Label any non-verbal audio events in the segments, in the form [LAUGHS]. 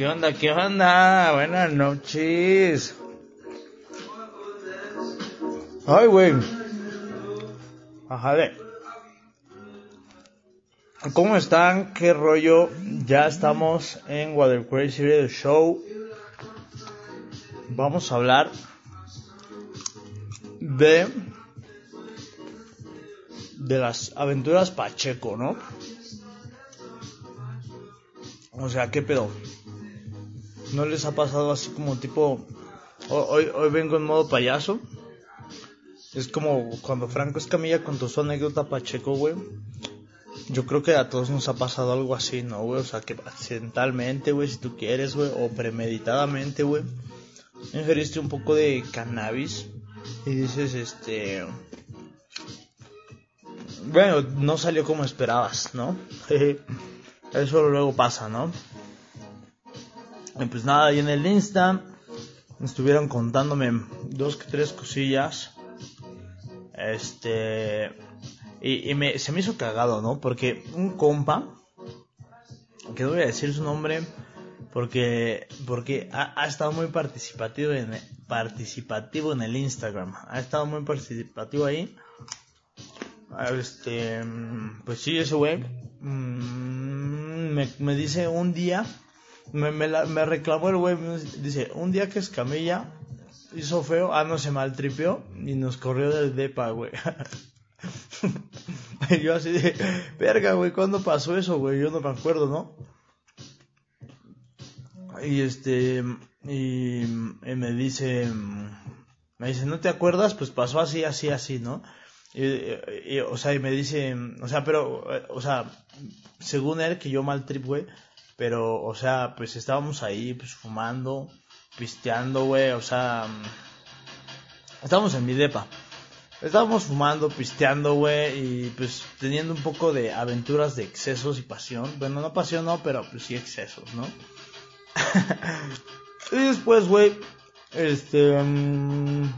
¿Qué onda? ¿Qué onda? Buenas noches. Ay, güey. Ajá, de. ¿Cómo están? ¿Qué rollo? Ya estamos en Water Crazy Radio Show. Vamos a hablar de de las aventuras Pacheco, ¿no? O sea, ¿qué pedo? ¿No les ha pasado así como tipo... Hoy, hoy vengo en modo payaso? Es como cuando Franco Escamilla contó su anécdota Pacheco, güey. Yo creo que a todos nos ha pasado algo así, ¿no, güey? O sea, que accidentalmente, güey, si tú quieres, güey, o premeditadamente, güey, ingeriste un poco de cannabis y dices, este... Bueno, no salió como esperabas, ¿no? [LAUGHS] Eso luego pasa, ¿no? Pues nada, ahí en el Insta estuvieron contándome dos que tres cosillas. Este. Y, me, se me hizo cagado, ¿no? Porque un compa, que no voy a decir su nombre, porque, porque ha, estado muy participativo en, participativo en el Instagram. Ha estado muy participativo ahí. Este, pues sí, ese güey mm, me, me, dice un día, me, me, me reclamó el güey, dice, un día que Escamilla hizo feo, ah, no, se maltripeó y nos corrió del depa, güey. [LAUGHS] y yo así de, verga, güey, ¿cuándo pasó eso, güey? Yo no me acuerdo, ¿no? Y este, y, me dice, me dice, ¿no te acuerdas? Pues pasó así, así, así, ¿no? Y, o sea, y me dice, o sea, pero, o sea, según él, que yo mal pero, o sea, pues estábamos ahí, pues fumando, pisteando, güey, o sea, estábamos en mi depa. Estábamos fumando, pisteando, güey, y pues teniendo un poco de aventuras de excesos y pasión. Bueno, no pasión, no, pero pues sí excesos, ¿no? [LAUGHS] y después, güey, este... Mm,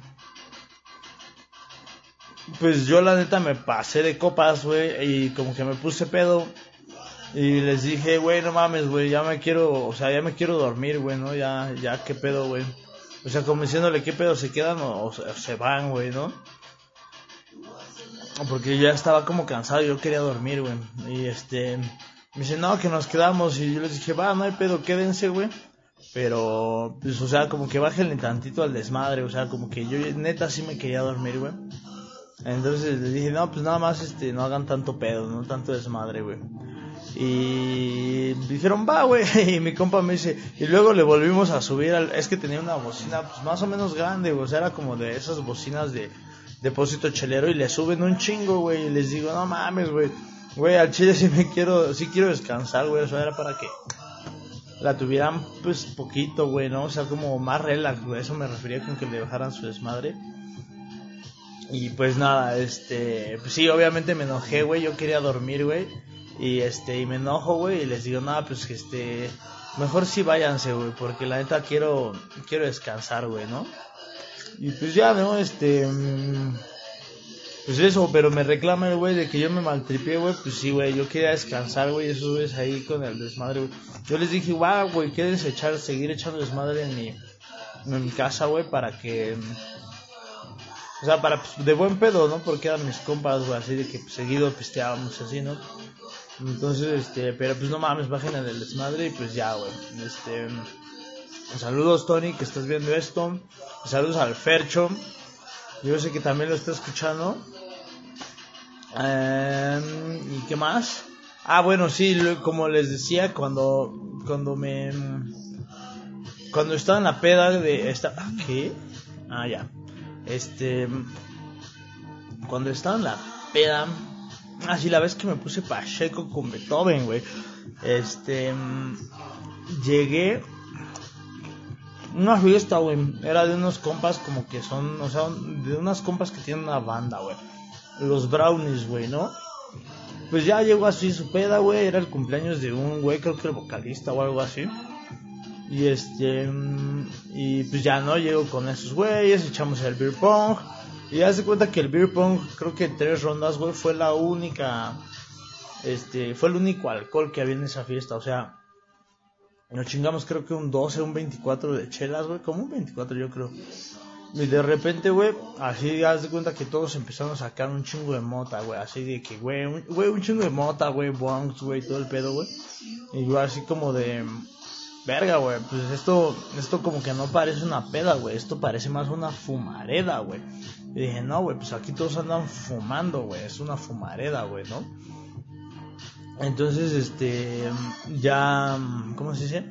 pues yo la neta me pasé de copas, güey, y como que me puse pedo. Y les dije, güey, no mames, güey, ya me quiero, o sea, ya me quiero dormir, güey, ¿no? Ya, ya, qué pedo, güey. O sea, como diciéndole qué pedo, se quedan o, se van, güey, ¿no? Porque ya estaba como cansado, yo quería dormir, güey. Y este, me dice, no, que nos quedamos. Y yo les dije, va, no hay pedo, quédense, güey. Pero, pues, o sea, como que bájenle tantito al desmadre, o sea, como que yo neta sí me quería dormir, güey. Entonces les dije, no, pues nada más este, no hagan tanto pedo, no tanto desmadre, güey. Y dijeron, va, güey. [LAUGHS] Y mi compa me dice, y luego le volvimos a subir al. Es que tenía una bocina, pues más o menos grande, güey. O sea, era como de esas bocinas de depósito chelero y le suben un chingo, güey. Y les digo, no mames, güey. Güey, al chile sí me quiero, sí quiero descansar, güey. Eso era para que la tuvieran, pues poquito, güey, ¿no? O sea, como más relax, güey. Eso me refería con que le bajaran su desmadre. Y pues nada, este, pues sí, obviamente me enojé, güey, yo quería dormir, güey. Y este, y me enojo, güey, y les digo, nada, pues que este, mejor sí váyanse, güey, porque la neta quiero, quiero descansar, güey, ¿no? Y pues ya, ¿no? Este, mm, pues eso, pero me reclama el güey de que yo me maltripié, güey, pues sí, güey, yo quería descansar, güey, eso es ahí con el desmadre, güey. Yo les dije, guau, güey, ¿quieres echar, seguir echando desmadre en mi, en mi casa, güey, para que o sea, para pues, de buen pedo, ¿no? Porque eran mis compas, güey, así de que pues, seguido pisteábamos así, ¿no? Entonces, este, pero pues no mames, bajen el desmadre y pues ya, güey. Este, saludos, Tony, que estás viendo esto. Saludos al Fercho. Yo sé que también lo está escuchando. Em, ¿Y qué más? Ah, bueno, sí, como les decía, cuando, cuando me, cuando estaba en la peda de esta, ¿qué? Ah, ya. Este. Cuando estaba en la peda. Así la vez que me puse Pacheco con Beethoven, güey. Este. Llegué. Una fiesta, güey. Era de unos compas como que son. O sea, de unas compas que tienen una banda, güey. Los Brownies, güey, ¿no? Pues ya llegó así su peda, güey. Era el cumpleaños de un güey, creo que el vocalista o algo así. Y este, y pues ya no, llego con esos güeyes, echamos el beer pong. Y hace cuenta que el beer pong, creo que en tres rondas, güey, fue la única, este, fue el único alcohol que había en esa fiesta. O sea, Nos chingamos creo que un 12, un 24 de chelas, güey. Como un 24 yo creo. Y de repente, güey, así haz de cuenta que todos empezaron a sacar un chingo de mota, güey. Así de que, güey, un, güey, un chingo de mota, güey, bongs, güey, todo el pedo, güey. Y yo así como de, verga, güey, pues esto, esto como que no parece una peda, güey. Esto parece más una fumareda, güey. Y dije, no, güey, pues aquí todos andan fumando, güey. Es una fumareda, güey, ¿no? Entonces, este, ya, ¿cómo se dice?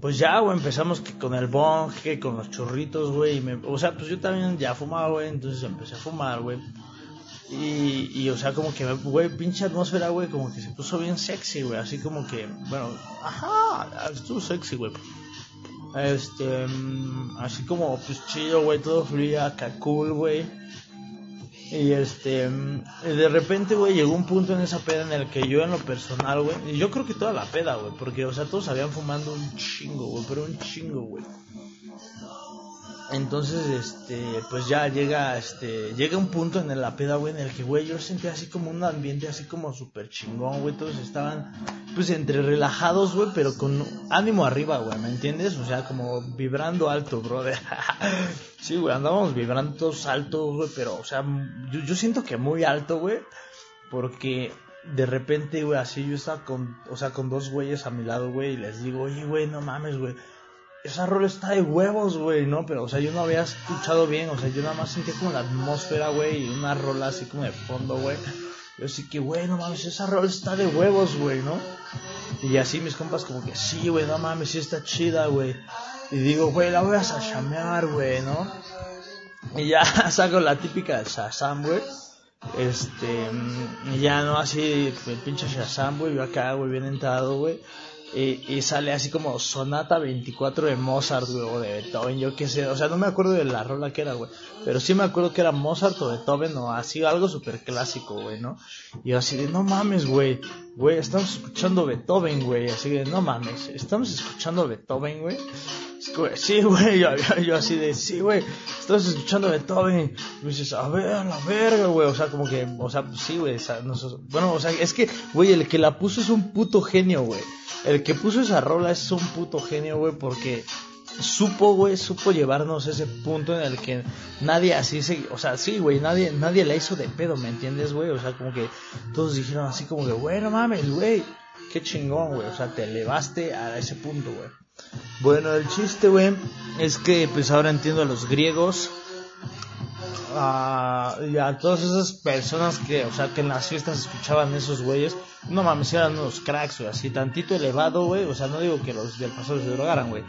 Pues ya, güey, empezamos que con el bong, que con los churritos, güey. O sea, pues yo también ya fumaba, güey, entonces empecé a fumar, güey. Y, y, o sea, como que, güey, pinche atmósfera, güey, como que se puso bien sexy, güey. Así como que, bueno, ajá, estuvo sexy, güey. Este, así como, pues chido, güey, todo fluía cool, güey. Y este, de repente, güey, llegó un punto en esa peda en el que yo en lo personal, güey, yo creo que toda la peda, güey, porque, o sea, todos habían fumando un chingo, güey, pero un chingo, güey. Entonces, este, pues ya llega, este, llega un punto en la peda, güey, en el que, güey, yo sentía así como un ambiente así como súper chingón, güey, todos estaban, pues, entre relajados, güey, pero con ánimo arriba, güey, ¿me entiendes? O sea, como vibrando alto, brother. [LAUGHS] sí, güey, andábamos vibrando todos altos, güey, pero, o sea, yo, yo siento que muy alto, güey, porque de repente, güey, así yo estaba con, o sea, con dos güeyes a mi lado, güey, y les digo, oye, güey, no mames, güey esa rola está de huevos, güey, ¿no? Pero, o sea, yo no había escuchado bien, o sea, yo nada más sentía como la atmósfera, güey, y una rola así como de fondo, güey. Yo sí que, güey, no mames, esa rola está de huevos, güey, ¿no? Y así mis compas como que, sí, güey, no mames, sí está chida, güey. Y digo, güey, la voy a chamear, güey, ¿no? Y ya [LAUGHS] saco la típica de Shazam, güey. Este, y ya no así, el pinche Shazam, güey, yo acá, güey, bien entrado, güey. Y, sale así como Sonata 24 de Mozart, güey, o de Beethoven, yo qué sé, o sea, no me acuerdo de la rola que era, güey, pero sí me acuerdo que era Mozart o Beethoven o así, algo súper clásico, güey, ¿no? Y yo así de, no mames, güey, güey, estamos escuchando Beethoven, güey, así de, no mames, estamos escuchando Beethoven, güey. Sí, güey, [LAUGHS] yo, yo, así de, sí, güey, estamos escuchando Beethoven. Y me dices, a ver, a la verga, güey. O sea, como que, o sea, sí, güey. bueno, o sea, es que, güey, el que la puso es un puto genio, güey. El que puso esa rola es un puto genio, güey, porque supo, güey, supo llevarnos ese punto en el que nadie así se, o sea, sí, güey, nadie, nadie la hizo de pedo, ¿me entiendes, güey? O sea, como que todos dijeron así como que, güey, no mames, güey, qué chingón, güey, o sea, te elevaste a ese punto, güey. Bueno, el chiste, güey, es que pues ahora entiendo a los griegos, a, y a todas esas personas que, o sea, que en las fiestas escuchaban esos güeyes, no mames, eran unos cracks, güey, así tantito elevado, güey, o sea, no digo que los del pasado se drogaran, güey,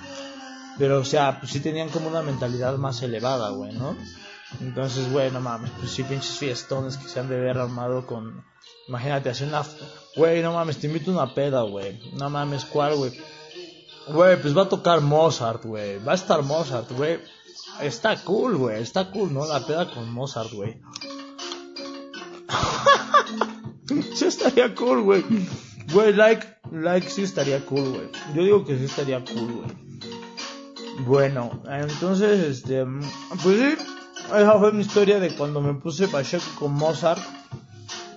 pero, o sea, pues sí tenían como una mentalidad más elevada, güey, ¿no? Entonces, güey, no mames, pues sí, pinches fiestones que se han de haber armado con, imagínate, hacer una, güey, no mames, te invito a una peda, güey, no mames, ¿cuál, güey? Güey, pues va a tocar Mozart, güey. Va a estar Mozart, güey. Está cool, güey. Está cool, ¿no? La peda con Mozart, güey. [LAUGHS] sí estaría cool, güey. Güey, like, like sí estaría cool, güey. Yo digo que sí estaría cool, güey. Bueno, entonces, este, pues sí, esa fue mi historia de cuando me puse Pacheco con Mozart.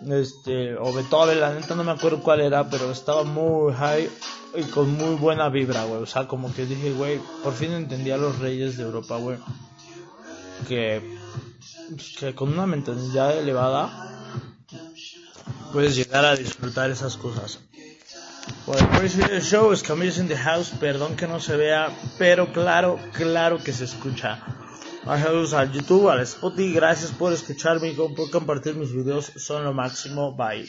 Este, o Beethoven, la neta no me acuerdo cuál era, pero estaba muy high y con muy buena vibra, güey. O sea, como que dije, güey, por fin entendí a los reyes de Europa, güey. Que, que con una mentalidad elevada puedes llegar a disfrutar esas cosas. Bueno, el show es Camillas in the House. Perdón que no se vea, pero claro, claro que se escucha. Saludos al YouTube, al Spotify. Gracias por escucharme y por compartir mis videos. Son lo máximo. Bye.